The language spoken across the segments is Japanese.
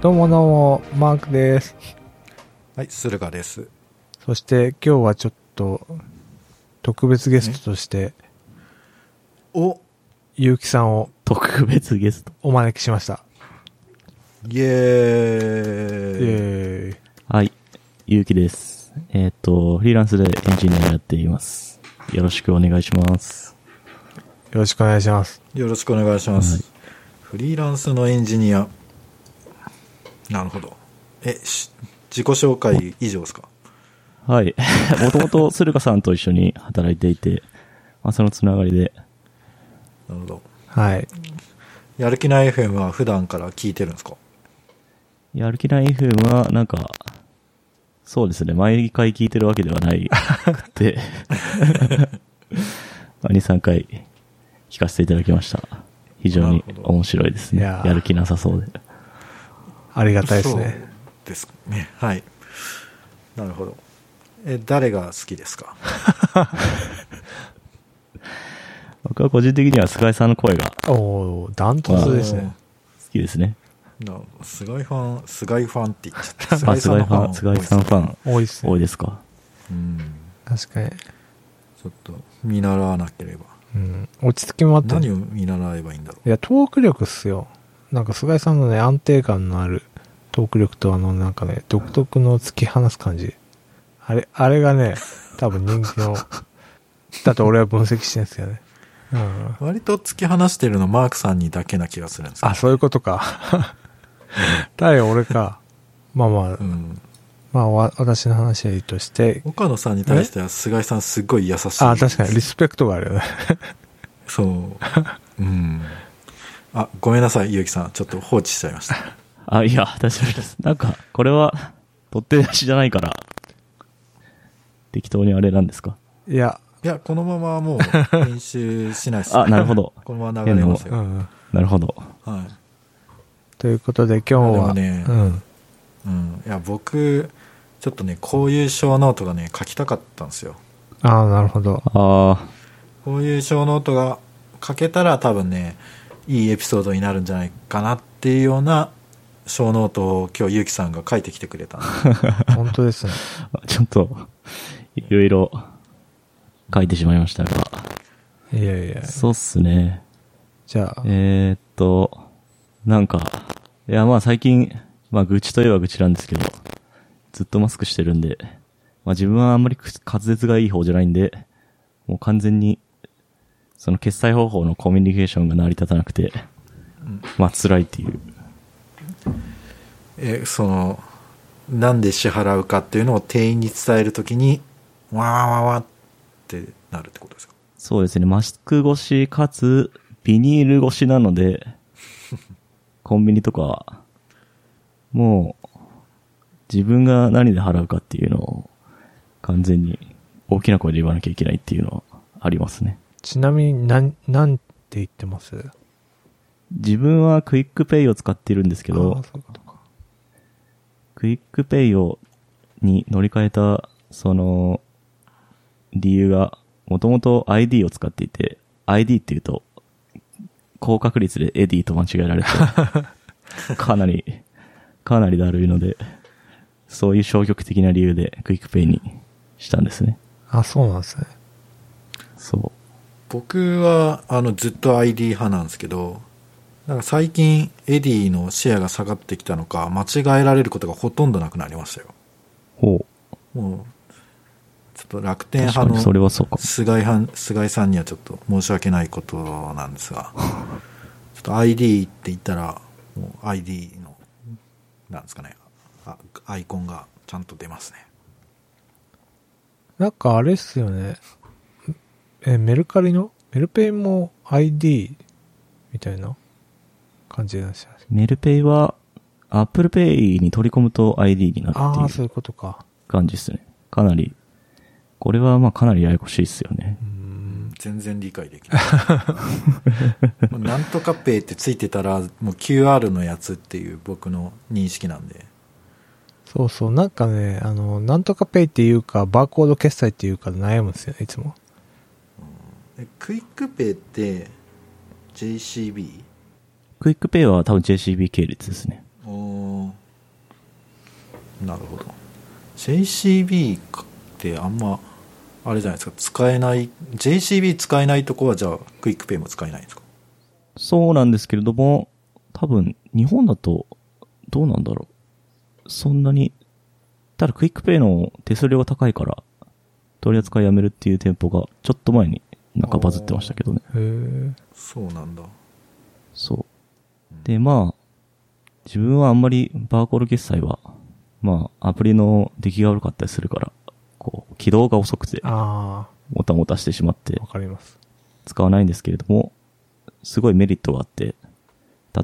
どうもどうも、マークです。はい、駿河です。そして今日はちょっと特別ゲストとして、おゆうきさんを特別ゲスト。お招きしました。イエイーイェーイ。はい。ゆうきです。えっ、と、フリーランスでエンジニアやっています。よろしくお願いします。よろしくお願いします。よろしくお願いします、はいフリーランスのエンジニア。なるほど。え、し自己紹介以上ですか？はい。もともと駿河さんと一緒に働いていて、まあ、そのつながりで、なるほど。はい。やる気ない FM は普段から聞いてるんですか？やる気ない FM は、なんか、そうですね、毎回聞いてるわけではないくて、まあ2、3回聞かせていただきました。非常に面白いですね。やる気なさそうで。ありがたいですそうね。ですね。はい。なるほど。え、誰が好きですか？僕は個人的には菅井さんの声が好おー、ダントツですね。きですね。な菅井ファン、菅井ファンって言っちゃった。あ、菅井ファン、菅井さんファン多いですね。多いですかうん。確かに。ちょっと見習わなければ。うん。落ち着きもあって。何を見習えばいいんだろう。いや、トーク力っすよ。なんか菅井さんのね、安定感のあるトーク力とあの、なんかね、独特の突き放す感じ。あれ、あれがね、多分人気の、だと俺は分析してるんですよね。うん。割と突き放してるのマークさんにだけな気がするんですあ、そういうことか。だよ、俺か。まあまあ、うん。まあ、わ私の話はいいとして、岡野さんに対しては菅井さんすっごい優しい。あ、確かにリスペクトがあるよね。そう。うん。あ、ごめんなさい、ゆうきさん。ちょっと放置しちゃいました。あ、いや、大丈夫です。なんか、これは、取って出しじゃないから、適当にあれなんですか？いや、いや、このままもう編集しないです。あ、なるほど。このまま流れますよ。うん。なるほど。はい。ということで今日は、ねうん。うん。いや、僕、ちょっとね、こういう show note がね、書きたかったんですよ。ああ、なるほど。あこういう show note が書けたら多分ね、いいエピソードになるんじゃないかなっていうような show note を今日ゆうきさんが書いてきてくれた 本当ですね。あ、ちょっと、いろいろ書いてしまいましたが、いやいや。そうっすね。じゃあ、えー、っと、なんか、いや、まあ最近、まあ愚痴といえば愚痴なんですけど、ずっとマスクしてるんで、まあ自分はあんまり滑舌がいい方じゃないんで、もう完全に、その決済方法のコミュニケーションが成り立たなくて、まあ辛いっていう。えそのなんで支払うかっていうのを店員に伝えるときにわーわーわーってなるってことですか？そうですね、マスク越しかつ、ビニール越しなので、コンビニとかは、もう、自分が何で払うかっていうのを、完全に大きな声で言わなきゃいけないっていうのはありますね。ちなみに、なん、なんて言ってます？自分は QUICPay を使っているんですけどQUICPay を、に乗り換えた、その、理由が、もともと iD を使っていて、 iD っていうと、高確率で Edy と間違えられて、かなり、かなりだるいので、そういう消極的な理由で QUICPay にしたんですね。あ、そうなんですね。そう。僕はあのずっと ID 派なんですけどなんか最近エディのシェアが下がってきたのか間違えられることがほとんどなくなりましたよほう。もうちょっと楽天派のそれはそうかも。菅井派菅井さんにはちょっと申し訳ないことなんですがちょっと ID って言ったらもう ID のなんですかねあアイコンがちゃんと出ますねなんかあれっすよね。え、メルカリの？メルペイも ID みたいな感じなんですよね。メルペイは、Apple Pay に取り込むと ID になるああ、っていうそういうことか。感じですね。かなり、これはまあかなりややこしいですよねう。ん。全然理解できない もうなんとかペイってついてたらもう QR のやつっていう僕の認識なんでそうそう。なんかね、あの、なんとかペイっていうか、バーコード決済っていうか悩むんですよね、いつも。え QUICPay って JCB? QUICPay は多分 JCB 系列ですね。おーなるほど JCB ってあんまあれじゃないですか使えない JCB 使えないとこはじゃあ QUICPay も使えないんですか？そうなんですけれども、多分、日本だと、どうなんだろう。そんなに、ただ QUICPay の手数料が高いから、取り扱いやめるっていう店舗が、ちょっと前になんかバズってましたけどね。へえ。そうなんだそう。で、まあ、自分はあんまりバーコード決済は、まあ、アプリの出来が悪かったりするから、こう、起動が遅くて、あもたもたしてしまってあ、わ、かります。使わないんですけれども、すごいメリットがあって、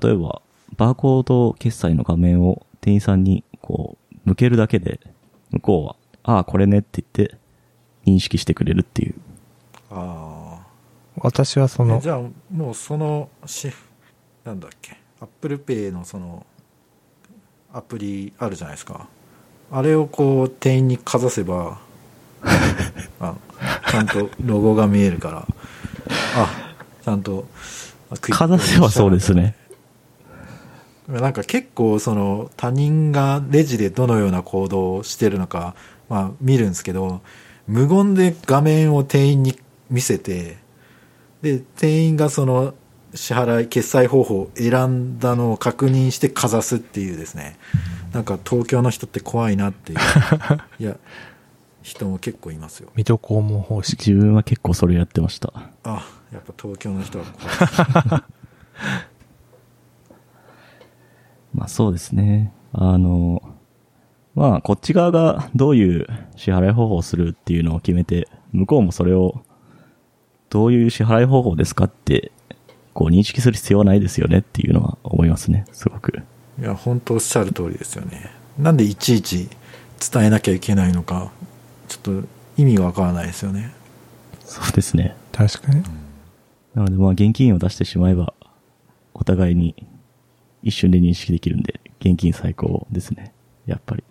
例えば、バーコード決済の画面を店員さんに、こう、向けるだけで、向こうは、ああ、これねって言って、認識してくれるっていう。あ私はそのあ、じゃあもうそのしなんだっけ？ Apple Pay のそのアプリあるじゃないですか。あれをこう店員にかざせば あちゃんとロゴが見えるから。あちゃんとかざせばそうですね。なんか結構その他人がレジでどのような行動をしてるのか、まあ見るんですけど、無言で画面を店員に見せて、で、店員がその支払い、決済方法を選んだのを確認してかざすっていうですね、なんか東京の人って怖いなっていう、いや、人も結構いますよ。水戸黄門方式。自分は結構それやってました。あ、やっぱ東京の人は怖い。まあそうですね。あの、まあこっち側がどういう支払い方法をするっていうのを決めて、向こうもそれをどういう支払い方法ですかって、こう認識する必要はないですよねっていうのは思いますね、すごく。いや、本当おっしゃる通りですよね。なんでいちいち伝えなきゃいけないのか、ちょっと意味がわからないですよね。そうですね。確かに。なのでまあ現金を出してしまえば、お互いに一瞬で認識できるんで、現金最高ですね。やっぱり。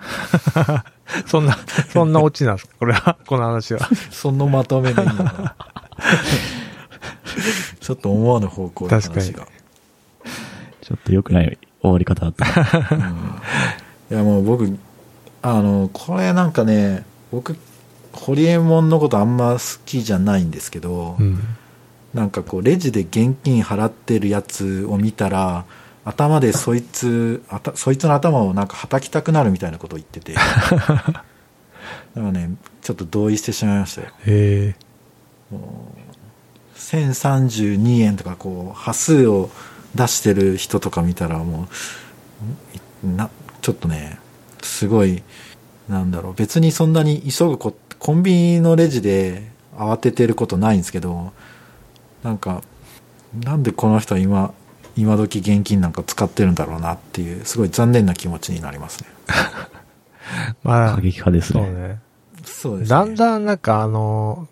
そんな、そんなオチなんですか？これは、この話は。そのまとめでいいの？かな。ちょっと思わぬ方向で話が。確かちょっと良くない終わり方だった。いやもう僕、あの、これなんかね、僕、ホリエモンのことあんま好きじゃないんですけど、うん。なんかこうレジで現金払ってるやつを見たら頭でそいつあたそいつの頭をなんか叩きたくなるみたいなことを言ってて。だからねちょっと同意してしまいましたよ。へえ。1032円とかこう端数を出してる人とか見たらもうなちょっとねすごいなんだろう。別にそんなに急ぐこコンビニのレジで慌ててることないんですけどなんかなんでこの人は今今時現金なんか使ってるんだろうなっていうすごい残念な気持ちになりますね まあ過、激派ですね。そうね。そうですねだんだんなんかあの、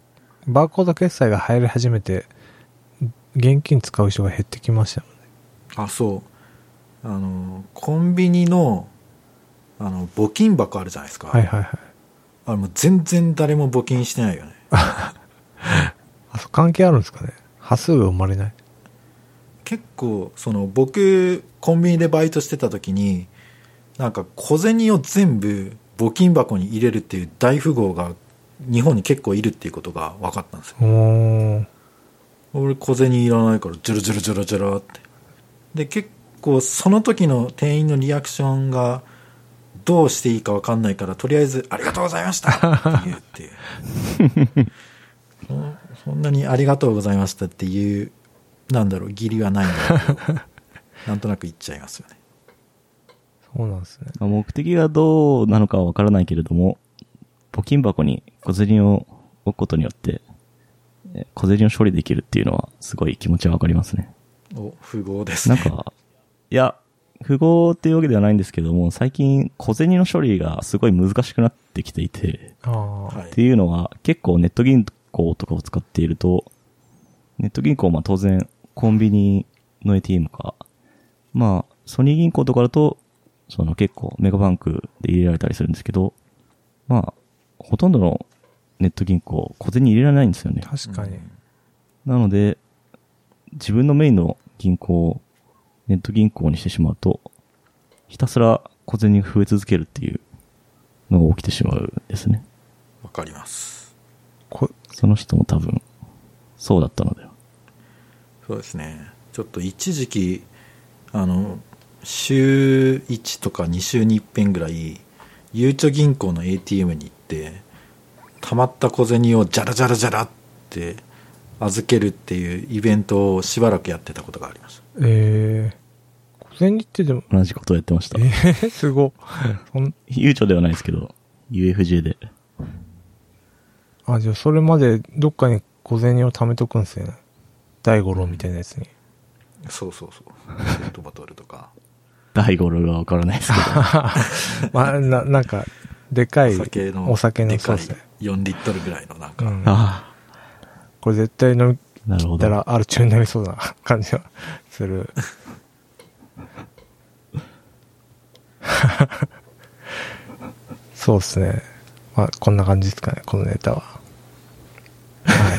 バーコード決済が入り始めて、現金使う人が減ってきましたもんね。あそうあのコンビニのあの募金箱あるじゃないですか、はいはいはい。あれもう全然誰も募金してないよね あ、そう関係あるんですかね。端数が生まれない。結構その僕コンビニでバイトしてた時になんか小銭を全部募金箱に入れるっていう大富豪が日本に結構いるっていうことが分かったんですよ。俺小銭いらないからジュルジュルジュルジュルって。で結構その時の店員のリアクションがどうしていいか分かんないからとりあえず「ありがとうございました」って言うっていう。そそんなに「ありがとうございました」っていうなんだろう義理はないんだけど なんとなく言っちゃいますよね。そうなんですね。まあ目的がどうなのかはわからないけれども、募金箱に小銭を置くことによって、え小銭を処理できるっていうのはすごい気持ちはわかりますね。お富豪ですね。なんか、いや、富豪っていうわけではないんですけども、最近小銭の処理がすごい難しくなってきていて、っていうのは結構ネット銀行とかを使っていると、ネット銀行はまあ当然コンビニの ATM か、まあソニー銀行とかだと、その結構メガバンクで入れられたりするんですけど、まあ、ほとんどのネット銀行小銭入れられないんですよね。確かに。なので、自分のメインの銀行をネット銀行にしてしまうと、ひたすら小銭が増え続けるっていうのが起きてしまうんですね。わかります。こその人も多分、そうだったのでは。そうですね。ちょっと一時期、あの、週1とか2週に1遍ぐらい、ゆうちょ銀行の ATM に行って、溜まった小銭をジャラジャラジャラって預けるっていうイベントをしばらくやってたことがありました。えー、小銭ってでも、同じことをやってました。えー、すご。そん悠長ではないですけど、UFJ で。あ、じゃあそれまでどっかに小銭を貯めとくんですね。大五郎みたいなやつに。そうそうそう。ペ ットボトルとか。大五郎がわからないですけど。まあ、な、なんか、でかいお酒の、お酒のでかいそうですね。4リットルぐらいのなんか、うん。あこれ絶対飲みあ、なるほど。たらアル中になりそうな感じが する。そうですね。まあ、こんな感じですかね、このネタは。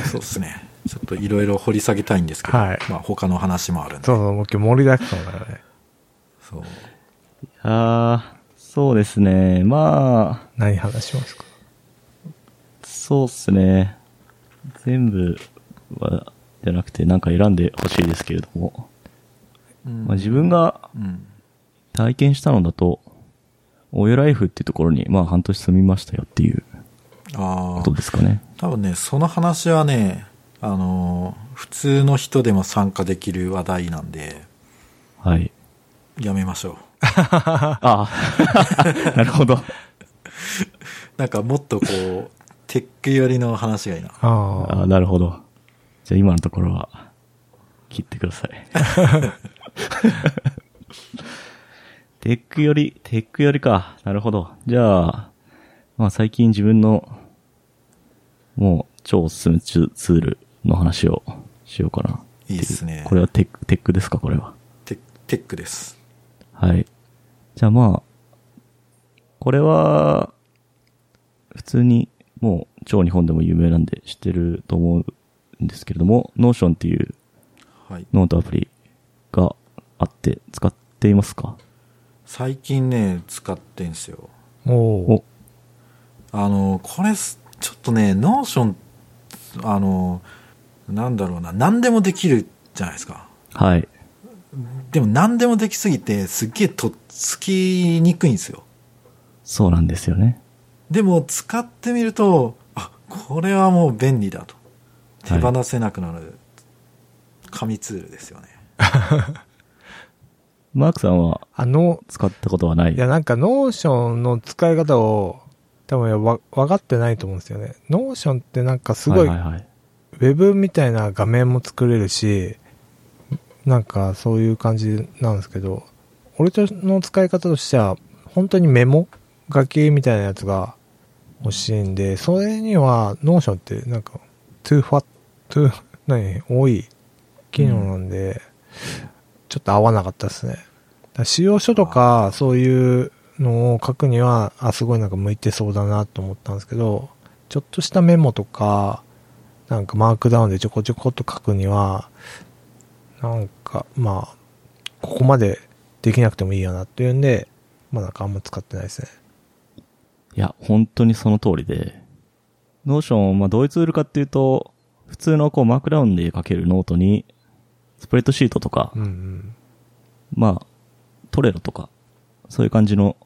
そうですね。ちょっといろいろ掘り下げたいんですけど、はいまあ他の話もあるんで。そうそう、もう今日盛りだくさんだからね。そうああ、そうですね。まあ、何話しますか？そうっすね。全部は、じゃなくてなんか選んでほしいですけれども。うんまあ、自分がうん。体験したのだと、オイライフっていうところに、まあ半年住みましたよっていうああこと、ですかね。多分ね、その話はね、あのー普通の人でも参加できる話題なんで、はい。やめましょう。ああ、なるほど。なんかもっとこう、テック寄りの話がいいな。ああなるほど。じゃあ今のところは、切ってください。テックより、テックよりか。なるほど。じゃあ、まあ最近自分の、もう超おすすめツツールの話をしようかな。いいっすねこれはテック、テックですか？これは。テテックです。はい。じゃあまあ、これは、普通にもう超日本でも有名なんで知ってると思うんですけれども、Notion っていうはい。ノートアプリがあって使っていますか？最近ね、使ってんすよ。おおお、あの、これす、ちょっとね、 Notion、あの、なんだろうな、何でもできるじゃないですか。はい。でも何でもできすぎて、すっげえとっつきにくいんですよ。そうなんですよね。でも使ってみると、あ、これはもう便利だと。手はい放せなくなる、神ツールですよね。マークさんはあの、使ったことはない？いやなんか Notion の使い方を多分わ分かってないと思うんですよね。 Notion ってなんかすごい、はいはいはい。ウェブみたいな画面も作れるし、なんかそういう感じなんですけど、俺との使い方としては、本当にメモ書きみたいなやつが欲しいんで、それには Notion ってなんか、too fat, too, 何、多い機能なんで、ちょっと合わなかったですね。仕様書とか、そういうのを書くには、あ、すごいなんか向いてそうだなと思ったんですけど、ちょっとしたメモとか、なんかマークダウンでちょこちょこっと書くには、なんか、まあ、ここまでできなくてもいいやなっていうんで、まあなんかあんま使ってないですね。いや、本当にその通りで、 Notion、まあどういうツールかっていうと、普通のこうマークダウンで書けるノートに、スプレッドシートとか、うんうん。まあ、 Trello とか、そういう感じの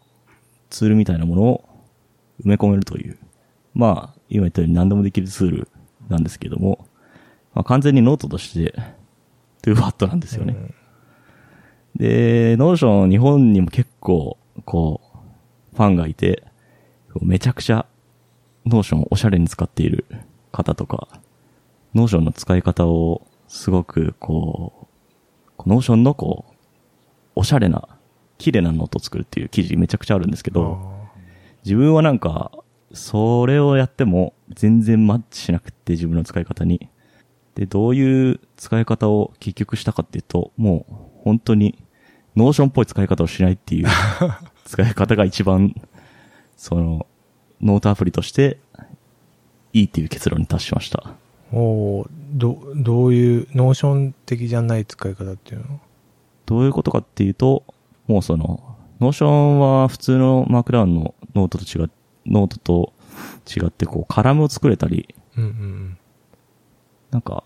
ツールみたいなものを埋め込めるという、まあ、今言ったように何でもできるツールなんですけども、まあ完全にノートとして、 too fat なんですよね。うんで、 Notion 日本にも結構、こう、ファンがいて、めちゃくちゃ、 Notion をおしゃれに使っている方とか、 Notion の使い方を、すごく、こう、 Notion のこう、おしゃれな、綺麗なノートを作るっていう記事めちゃくちゃあるんですけど、自分はなんか、それをやっても全然マッチしなくって自分の使い方に。で、どういう使い方を結局したかっていうと、もう本当に Notion っぽい使い方をしないっていう 使い方が一番、その、ノートアプリとしていいっていう結論に達しました。おおど、どういう、 Notion 的じゃない使い方っていうの？どういうことかっていうと、もうその、 Notion は普通のマークダウンのノートと違っ、ノートと違ってこう、カラムを作れたり、うんうんなんか、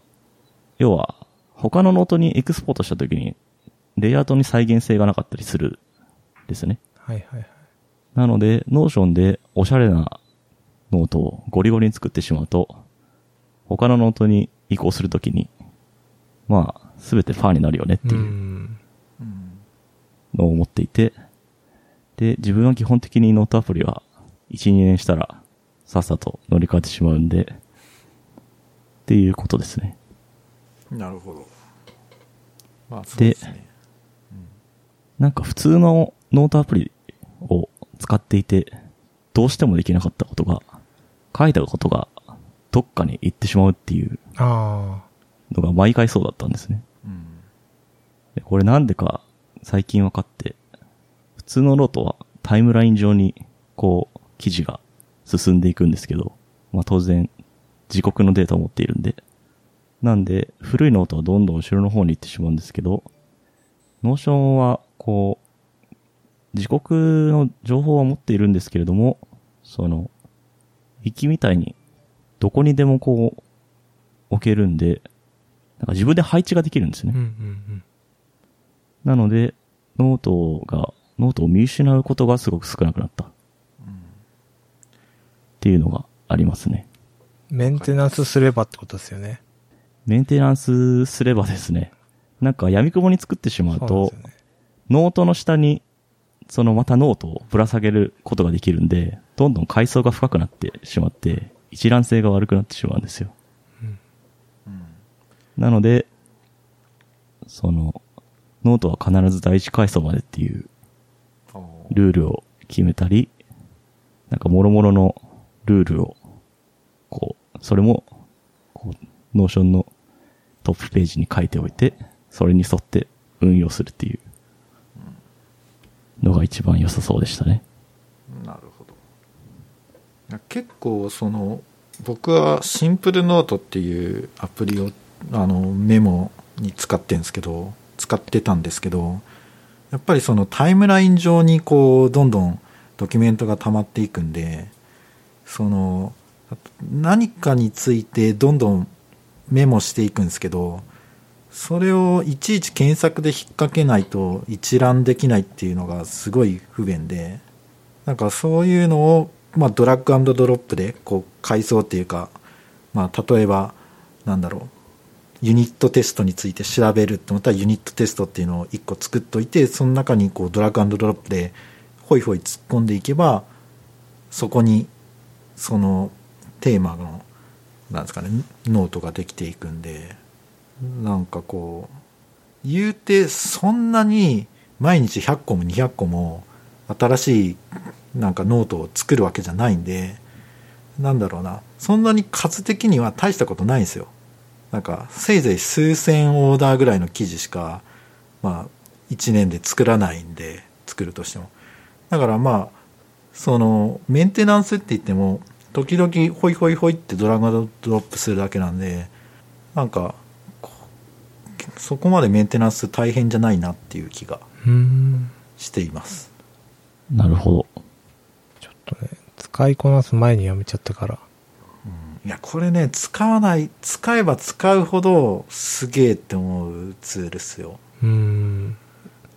要は、他のノートにエクスポートしたときに、レイアウトに再現性がなかったりするんですね。はいはいはい。なので、 Notion でおしゃれなノートをゴリゴリに作ってしまうと、他のノートに移行するときに、まあ、すべてパーになるよねってう。いうんのを思っていて、で、自分は基本的にノートアプリは1、2年したらさっさと乗り換えてしまうんで、っていうことですね。なるほど。まあ、そうですね。なんか普通のノートアプリを使っていて、どうしてもできなかったことが、書いたことがどっかに行ってしまうっていうあのが毎回そうだったんですね。うん。でこれなんでか最近分かって、普通のノートはタイムライン上にこう記事が進んでいくんですけど、まあ当然時刻のデータを持っているんで、なんで古いノートはどんどん後ろの方に行ってしまうんですけど、 Notion はこう、時刻の情報は持っているんですけれども、その、ウィキみたいにどこにでもこう置けるんで、なんか自分で配置ができるんですねあ。うん。うんなので、ノートが、ノートを見失うことがすごく少なくなった。っていうのがありますね。うん。メンテナンスすればってことですよね。メンテナンスすればですね、なんか闇雲に作ってしまうと、ですよね。ノートの下に、そのまたノートをぶら下げることができるんで、どんどん階層が深くなってしまって、一覧性が悪くなってしまうんですよ。なので、その、ノートは必ず第一階層までっていうルールを決めたり、なんか諸々のルールを、こう、それも、こう、 Notion のトップページに書いておいて、それに沿って運用するっていうのが一番良さそうでしたね。なるほど結構その僕はシンプルノートっていうアプリをあのメモに使ってんですけど使ってたんですけどやっぱりそのタイムライン上にこうどんどんドキュメントが溜まっていくんでその何かについてどんどんメモしていくんですけどそれをいちいち検索で引っ掛けないと一覧できないっていうのがすごい不便でなんかそういうのを、まあ、ドラッグドロップでこう階層っていうか、まあ、例えばなんだろうユニットテストについて調べるって思ったらユニットテストっていうのを1個作っといてその中にこうドラッグドロップでホイホイ突っ込んでいけばそこにそのテーマのなんですかねノートができていくんでなんかこう言うてそんなに毎日100個も200個も新しいなんかノートを作るわけじゃないんでなんだろうなそんなに数的には大したことないんですよ。なんかせいぜい数千オーダーぐらいの記事しかまあ1年で作らないんで作るとしても。だからまあそのメンテナンスって言っても時々ホイホイホイってドラッグドロップするだけなんでなんかそこまでメンテナンス大変じゃないなっていう気がうん。していますなるほど。ちょっとね、使いこなす前にやめちゃったから。いやこれね使わない使えば使うほどすげえって思うツールっすようん。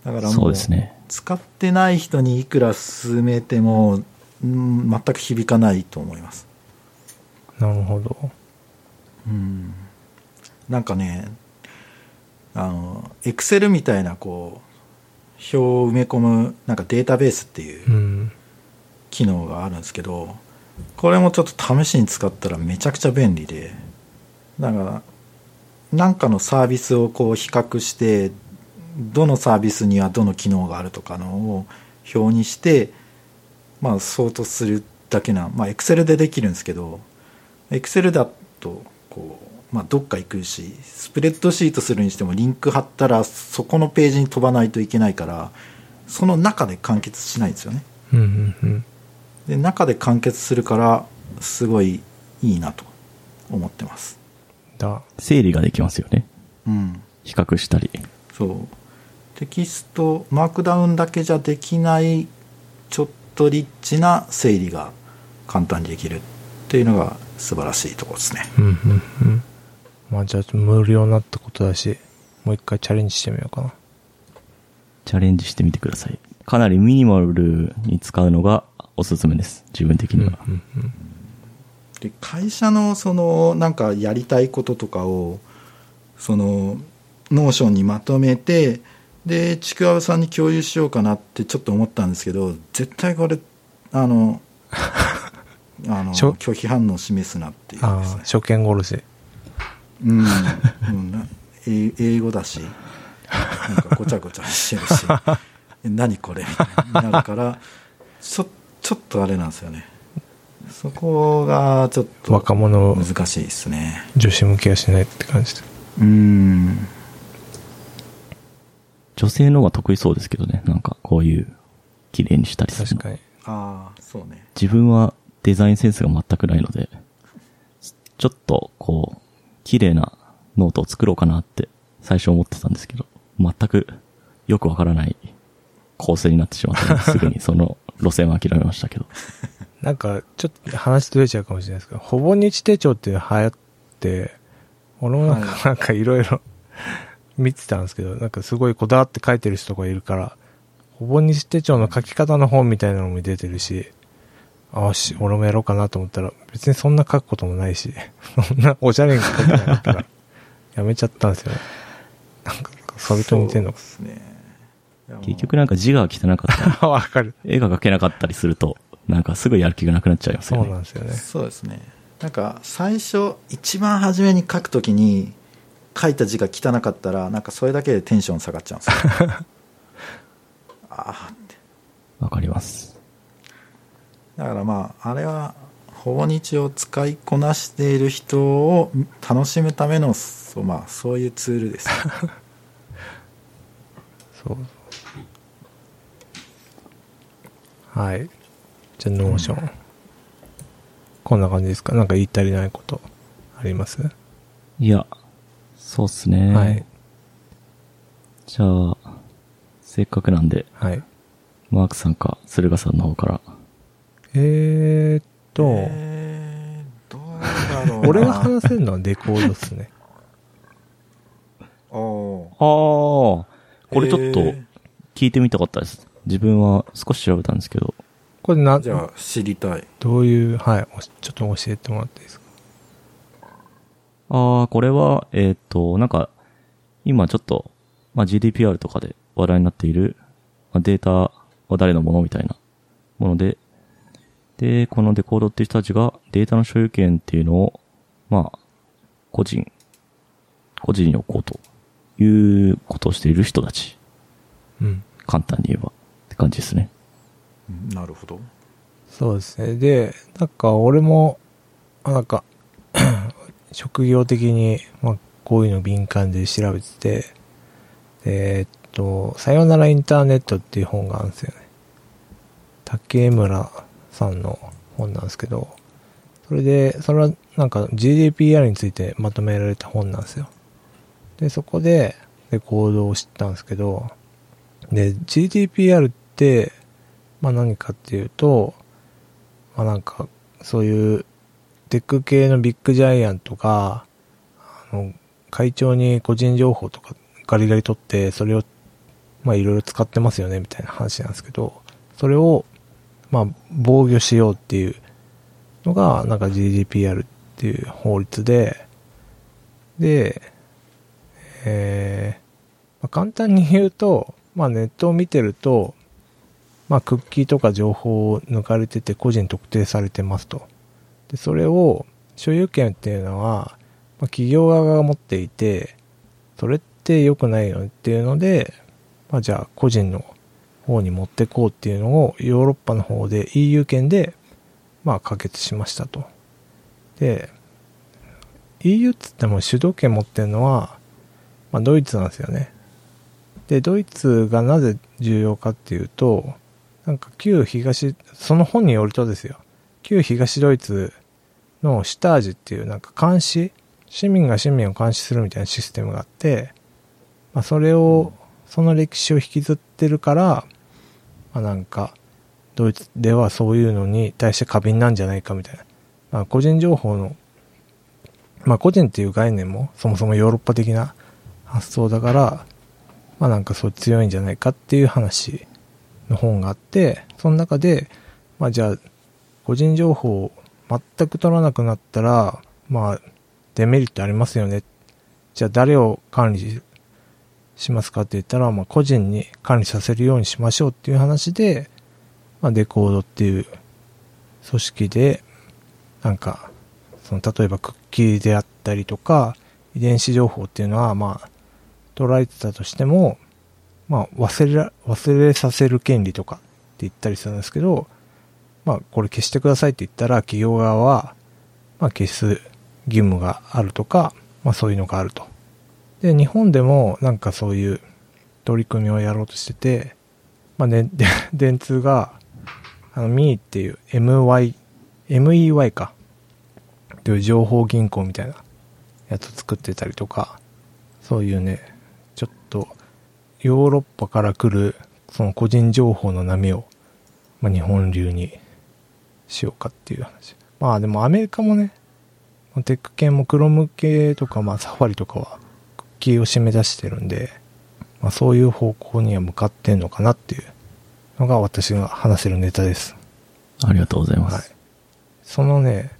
だからもうそうですね。使ってない人にいくら勧めても、うん、全く響かないと思いますなるほど。うんなんかねあのエクセルみたいなこう表を埋め込むなんかデータベースっていううん。機能があるんですけどこれもちょっと試しに使ったらめちゃくちゃ便利でだからなんかのサービスをこう比較してどのサービスにはどの機能があるとかのを表にしてまあ相当するだけなまあエクセルでできるんですけどエクセルだとこう、まあ、どっか行くしスプレッドシートするにしてもリンク貼ったらそこのページに飛ばないといけないからその中で完結しないんですよねうんうんうん。で中で完結するからすごいいいなと思ってますだ。整理ができますよね。うん比較したり。そうテキストマークダウンだけじゃできないちょっとリッチな整理が簡単にできるっていうのが素晴らしいところですねうんうんうん。まあじゃあ無料になったことだし、もう一回チャレンジしてみようかな。チャレンジしてみてください。かなりミニマルに使うのがおすすめです。自分的には。うんうんで会社のそのなんかやりたいこととかをその Notion にまとめてでちくわぶさんに共有しようかなってちょっと思ったんですけど絶対これあの あの拒否反応を示すなっていうね、初見殺し。うん、うんな英英語だしなんかごちゃごちゃしてるし え何これみたいになるからちょちょっとあれなんですよねそこがちょっと若者難しいですね女子向けはしないって感じで。うん女性の方が得意そうですけどね。なんかこういう綺麗にしたりするの。確かに。ああそうね自分はデザインセンスが全くないので、ちょっとこう、綺麗なノートを作ろうかなって最初思ってたんですけど、全くよくわからない構成になってしまったので、すぐにその路線は諦めましたけど。なんか、ちょっと話ずれちゃうかもしれないですけど、ほぼ日手帳っていうの流行って、俺もなんはか、なんかいろいろ見てたんですけど、なんかすごいこだわって書いてる人がいるから、ほぼ日手帳の書き方の本みたいなのも出てるし、ああし、俺もやろうかなと思ったら、別にそんな書くこともないし、そんなおしゃれに書けなかったら、やめちゃったんですよね。なんか、それと似てんのかそうですね結局なんか字が汚かった。わかる。絵が描けなかったりすると、なんかすぐやる気がなくなっちゃいますそよね。うなんですよね。そうですねなんか最初一番初めに書くときに書いた字が汚かったらなんかそれだけでテンション下がっちゃうんですよ ああってわかります。だからまああれはほぼ日を使いこなしている人を楽しむためのそう,、まあ、そういうツールです そう。はい。じゃあ、 Notion。こんな感じですか？なんか言い足りないことあります、いや、そうっすね。はい。じゃあ、せっかくなんで、はい。マークさんか駿河さんの方から。えーっと、えー、どうだろうな俺が話せるのはデコードっすね。ああ、これちょっとえー聞いてみたかったです。自分は少し調べたんですけど、これな、じゃあ知りたいどういう、はい、ちょっと教えてもらっていいですか？ああ、これは、えっ、と、なんか、今ちょっと、まあ、GDPR とかで話題になっている、まあ、データは誰のものみたいなもので、で、このデコードっていう人たちがデータの所有権っていうのを、まあ、個人、個人に置こうということをしている人たち。うん。簡単に言えば。って感じですね。うんなるほどそうですね。で、なんか俺も、あなんか、職業的に、まあ、こういうの敏感で調べてて、でえっと、さよならインターネットっていう本があるんですよね。竹村さんの本なんですけど、それで、それはなんか GDPR についてまとめられた本なんですよ。で、そこでレコードを知ったんですけど、で、GDPR って、まあ何かっていうと、まあなんか、そういう、テック系のビッグジャイアントが、あの、会長に個人情報とかガリガリ取って、それを、まあいろいろ使ってますよね、みたいな話なんですけど、それを、まあ防御しようっていうのが、なんか GDPR っていう法律で、で、えーまあ、簡単に言うと、まあネットを見てると、まあクッキーとか情報を抜かれてて個人特定されてますと。で、それを所有権っていうのは、まあ、企業側が持っていて、それって良くないよねっていうので、まあじゃあ個人の方に持ってこうっていうのをヨーロッパの方で EU 圏で、まあ可決しましたと。で、EU っつっても主導権持ってるのは、まあドイツなんですよね。で、ドイツがなぜ重要かっていうと、なんか旧東、その本によるとですよ、旧東ドイツのシュタージっていうなんか監視、市民が市民を監視するみたいなシステムがあって、まあそれをその歴史を引きずってるから、まあなんか、ドイツではそういうのに対して過敏なんじゃないかみたいな。まあ個人情報の、まあ個人っていう概念もそもそもヨーロッパ的な発想だから、まあなんかそう強いんじゃないかっていう話の本があって、その中で、まあじゃあ、個人情報を全く取らなくなったら、まあ、デメリットありますよね。じゃあ誰を管理しますかって言ったら、まあ個人に管理させるようにしましょうっていう話で、まあデコードっていう組織で、なんか、その例えばクッキーであったりとか、遺伝子情報っていうのは、まあ、捉えてたとしても、まあ、忘れ、忘れさせる権利とかって言ったりするんですけど、まあ、これ消してくださいって言ったら、企業側は、まあ、消す義務があるとか、まあ、そういうのがあると。で、日本でも、なんかそういう取り組みをやろうとしてて、まあ、ね、で 電通が、あの、ミーっていう MY、MEY か。という情報銀行みたいなやつを作ってたりとか、そういうね、ちょっと、ヨーロッパから来る、その個人情報の波を、まあ、日本流にしようかっていう話。まあでもアメリカもね、テック系もクロム系とか、まあサファリとかは、クッキーを締め出してるんで、まあそういう方向には向かってんのかなっていうのが私が話せるネタです。ありがとうございまはいす。。そのね、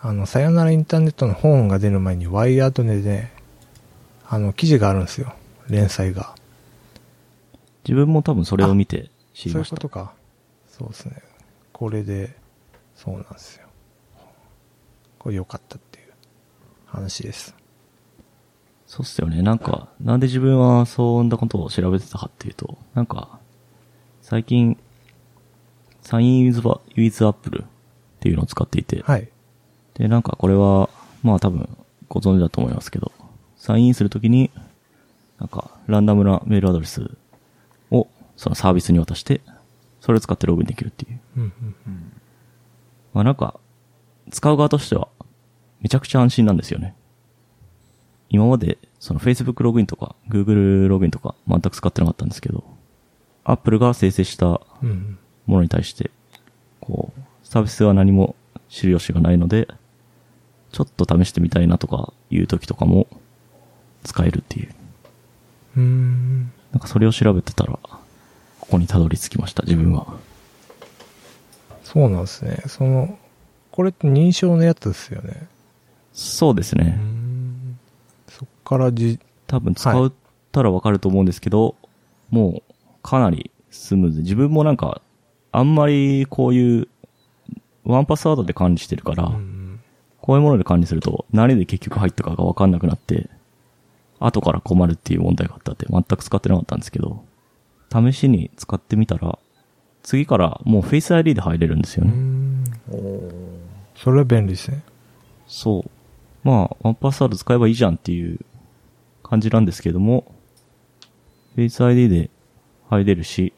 あの、さよならインターネットの本が出る前にワイヤードでね、あの、記事があるんですよ。連載が。自分も多分それを見て知りそういました。うことか。そうですね。これで、そうなんですよ。これ良かったっていう話です。そうっすよね。なんか、なんで自分はそんなことを調べてたかっていうと、なんか、最近、サイン with with Apple っていうのを使っていて、はい。で、なんかこれは、まあ多分ご存知だと思いますけど、サインインするときに、なんかランダムなメールアドレスをそのサービスに渡して、それを使ってログインできるっていう。うんうん。まあなんか、使う側としては、めちゃくちゃ安心なんですよね。今まで、その Facebook ログインとか Google ログインとか全く使ってなかったんですけど、Apple が生成した。ものに対して、こう、サービスは何も知る由がないので、ちょっと試してみたいなとかいう時とかも使えるっていう。うーん。なんかそれを調べてたら、ここにたどり着きました、自分は。そうなんですね。その、これって認証のやつですよね。そうですね。ん。そっからじ、多分使ったらわかると思うんですけど、もうかなりスムーズ。自分もなんか、あんまりこういう、ワンパスワードで管理してるから、うん。こういうもので管理すると、何で結局入ったかがわかんなくなって、後から困るっていう問題があったって全く使ってなかったんですけど、試しに使ってみたら、次からもう Face ID で入れるんですよね。それは便利ですね。そう。まあ、ワンパスワード使えばいいじゃんっていう感じなんですけども、Face ID で入れるし、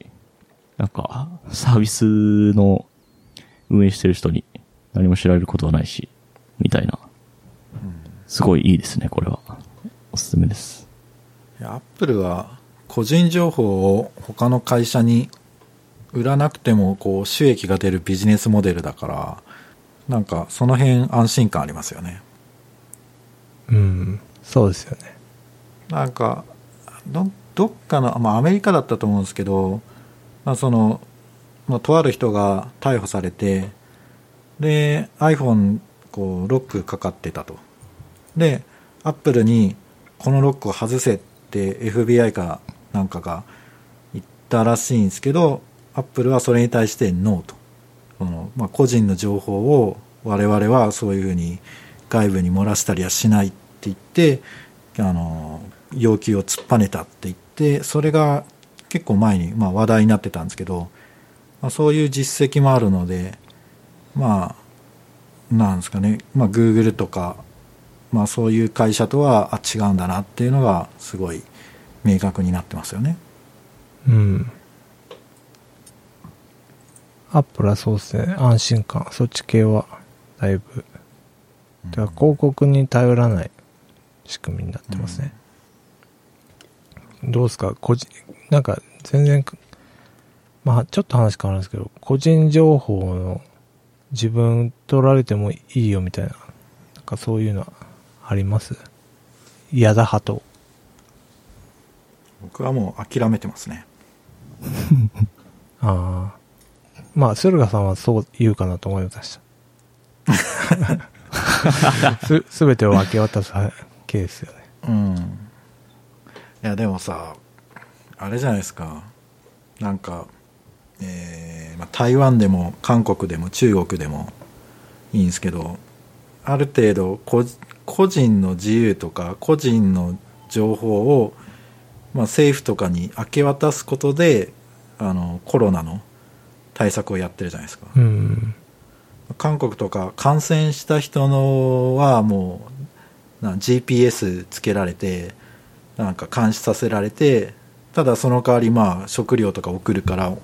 なんか、サービスの運営してる人に何も知られることはないし、みたいな。すごいいいですね、これは。おすすめです。アップルは個人情報を他の会社に売らなくてもこう収益が出るビジネスモデルだからなんかその辺安心感ありますよねうん。そうですよね。なんかどどっかの、まあ、アメリカだったと思うんですけど、まあ、その、まあ、とある人が逮捕されてで iPhone こうロックかかってたとでアップルにこのロックを外せって FBI かなんかが言ったらしいんですけどアップルはそれに対してノーとその、まあ、個人の情報を我々はそういうふうに外部に漏らしたりはしないって言ってあの要求を突っぱねたって言ってそれが結構前に、まあ、話題になってたんですけど、まあ、そういう実績もあるのでまあなんですかね、まあ、Google とか、まあ、そういう会社とはあ違うんだなっていうのがすごい明確になってますよね。うん。アップルはそうですね。安心感。そっち系は、だいぶ。てか広告に頼らない仕組みになってますね。どうですか？個人、なんか全然、まあちょっと話変わるんですけど、個人情報の自分取られてもいいよみたいな、なんかそういうのはあります？嫌だ派と。僕はもう諦めてますね。ああ。まあ、駿河さんはそう言うかなと思いました。す、すべてを分け渡すケースよね。うん。いや、でもさ、あれじゃないですか。なんか、えーまあ、台湾でも韓国でも中国でもいいんですけど、ある程度個個人の自由とか個人の情報を、まあ、政府とかに明け渡すことであのコロナの対策をやってるじゃないですか。うん。韓国とか感染した人のはもうな GPS つけられてなんか監視させられてただその代わりまあ食料とか送るから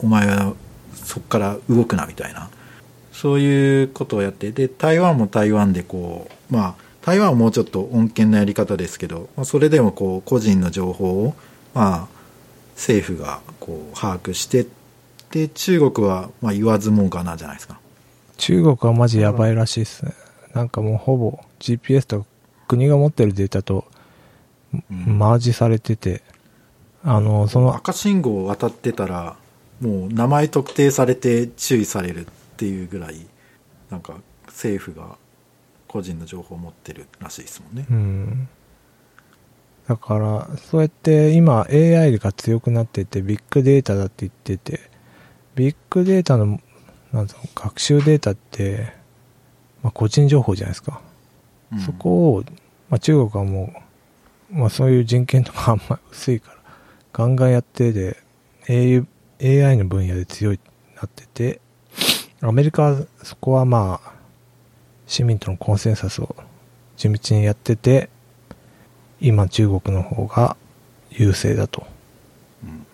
お前はそこから動くなみたいなそういうことをやってで台湾も台湾でこうまあ台湾はもうちょっと穏健なやり方ですけどまあそれでもこう個人の情報をまあ政府がこう把握してで中国はまあ言わずもがなじゃないですか。中国はマジやばいらしいっすね。なんかもうほぼ GPS と国が持ってるデータとうんマージされてて、あの、その、赤信号を渡ってたらもう名前特定されて注意されるっていうぐらいなんか政府が個人の情報を持ってるらしいですもんねう。ん。だから、そうやって今 AI が強くなってて、ビッグデータだって言ってて、ビッグデータの、なんだろう、学習データって、まあ、個人情報じゃないですか。うんそこを、まあ、中国はもう、まあ、そういう人権とかあんま薄いから、ガンガンやってで、AI, AI の分野で強いなってて、アメリカはそこはまあ、市民とのコンセンサスを地道にやってて、今中国の方が優勢だと。うん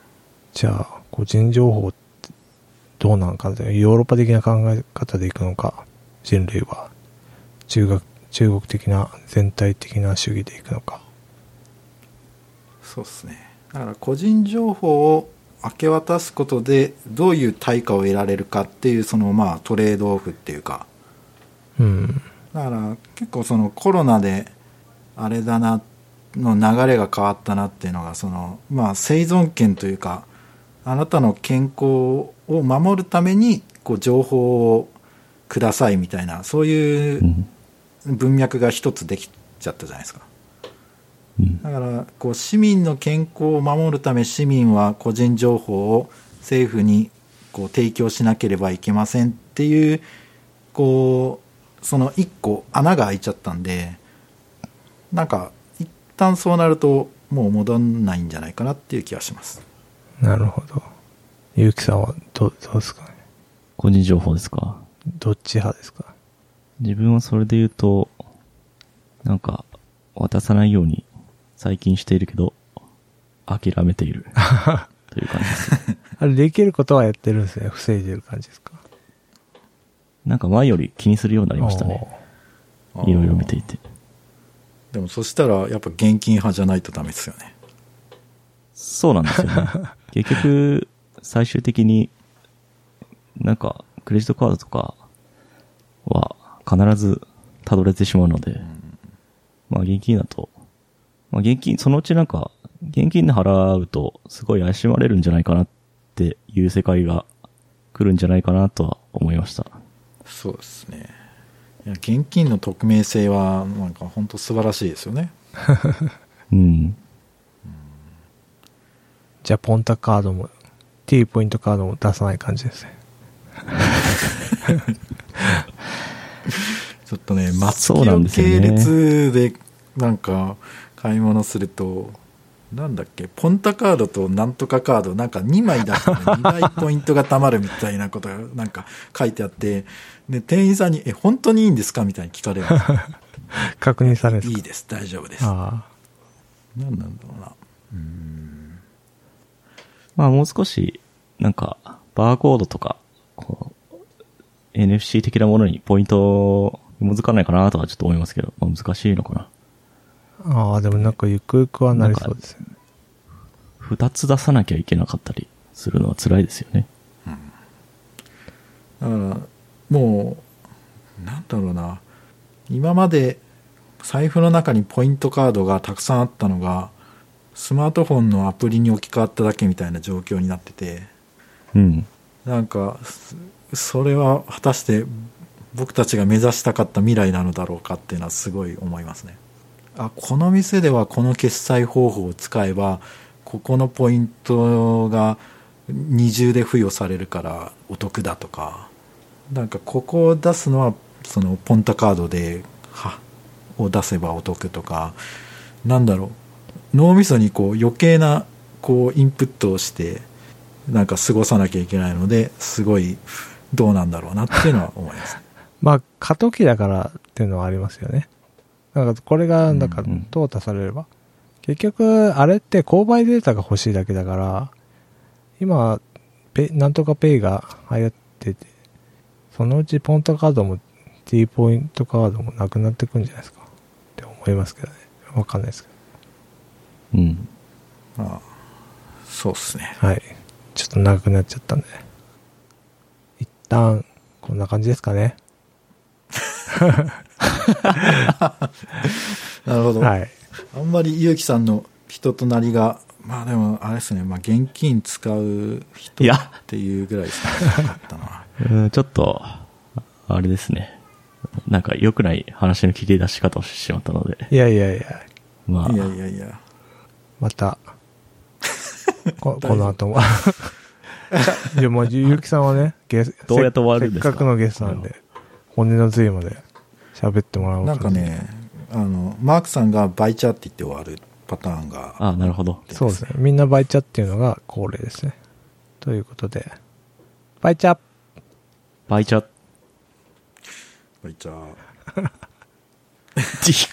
じゃあ、個人情報ってどうなのかヨーロッパ的な考え方でいくのか、人類は。中学、中国的な全体的な主義でいくのか。そうですねだから個人情報を明け渡すことでどういう対価を得られるかっていうそのまあトレードオフっていうかうん。だから結構そのコロナであれだなの流れが変わったなっていうのがそのまあ生存権というかあなたの健康を守るためにこう情報をくださいみたいなそういううん文脈が一つできちゃったじゃないですか。うん。だからこう市民の健康を守るため市民は個人情報を政府にこう提供しなければいけませんっていうこうその一個穴が開いちゃったんでなんか一旦そうなるともう戻んないんじゃないかなっていう気がしますなるほど。ゆうきさんはどどうですかね？個人情報ですか？どっち派ですか？自分はそれで言うと、なんか、渡さないように最近しているけど、諦めている。という感じです。あれ、できることはやってるんですね。防いでる感じですか？なんか前より気にするようになりましたね。いろいろ見ていて。でもそしたらやっぱ現金派じゃないとダメですよねそうなんですよね。結局、最終的に、なんか、クレジットカードとかは必ずたどれてしまうので、まあ現金だと、まあ現金、そのうちなんか、現金で払うとすごい怪しまれるんじゃないかなっていう世界が来るんじゃないかなとは思いました。そうですねいや現金の匿名性はなんか本当素晴らしいですよね うん。じゃあ、ポンタカードも、T ポイントカードも出さない感じですね。ちょっとね、松木系ですよね列でなんか買い物すると、なんだっけ、ポンタカードとなんとかカード、なんか2枚出すとね、2倍ポイントが貯まるみたいなことがなんか書いてあって、で、店員さんに、え、本当にいいんですかみたいに聞かれる確認されるいいです、大丈夫です。あ何なんだろうな。うん。まあもう少し、なんか、バーコードとか、こう、NFC 的なものにポイントを紐づかないかなとはちょっと思いますけど、まあ難しいのかな。あ。ああ、でもなんかゆくゆくはなりそうですよね。二つ出さなきゃいけなかったりするのは辛いですよね。だからもうなんだろうな今まで財布の中にポイントカードがたくさんあったのがスマートフォンのアプリに置き換わっただけみたいな状況になっててうん。なんかそそれは果たして僕たちが目指したかった未来なのだろうかっていうのはすごい思いますねあこの店ではこの決済方法を使えばここのポイントが二重で付与されるからお得だとかなんかここを出すのはそのポンタカードではを出せばお得とかなんだろう脳みそにこう余計なこうインプットをしてなんか過ごさなきゃいけないのですごいどうなんだろうなっていうのは思います。まあ、過渡期だからっていうのはありますよね。なんか、これが、なんかうんうん、淘汰されれば。結局、あれって購買データが欲しいだけだから、今、ペイなんとかペイが流行ってて、そのうちポントカードも T ポイントカードもなくなってくんじゃないですか。って思いますけどね。わかんないですけうん。まあ、そうっすね。ど。はい。ちょっと長くなっちゃったんで。一旦、こんな感じですかね。なるほど。はい。あんまりゆうきさんの人となりが、まあでも、あれですね、まあ現金使う人いやっていうぐらいしかなかったな。うんちょっと、あれですね。なんか良くない話の切り出し方をしてしまったので、いやいやいや、まあ、いやいやいや。また、ここの後も。いや、もう、ゆうきさんはね、ゲスどうやって終わるんですか？せっかくのゲストなんで、骨の髄まで喋ってもらおうな。んかね、あの、マークさんがバイチャって言って終わるパターンが、あ、なるほど。そうですね。みんなバイチャっていうのが恒例ですね。ということで、バイチャバイチャ、バイチャち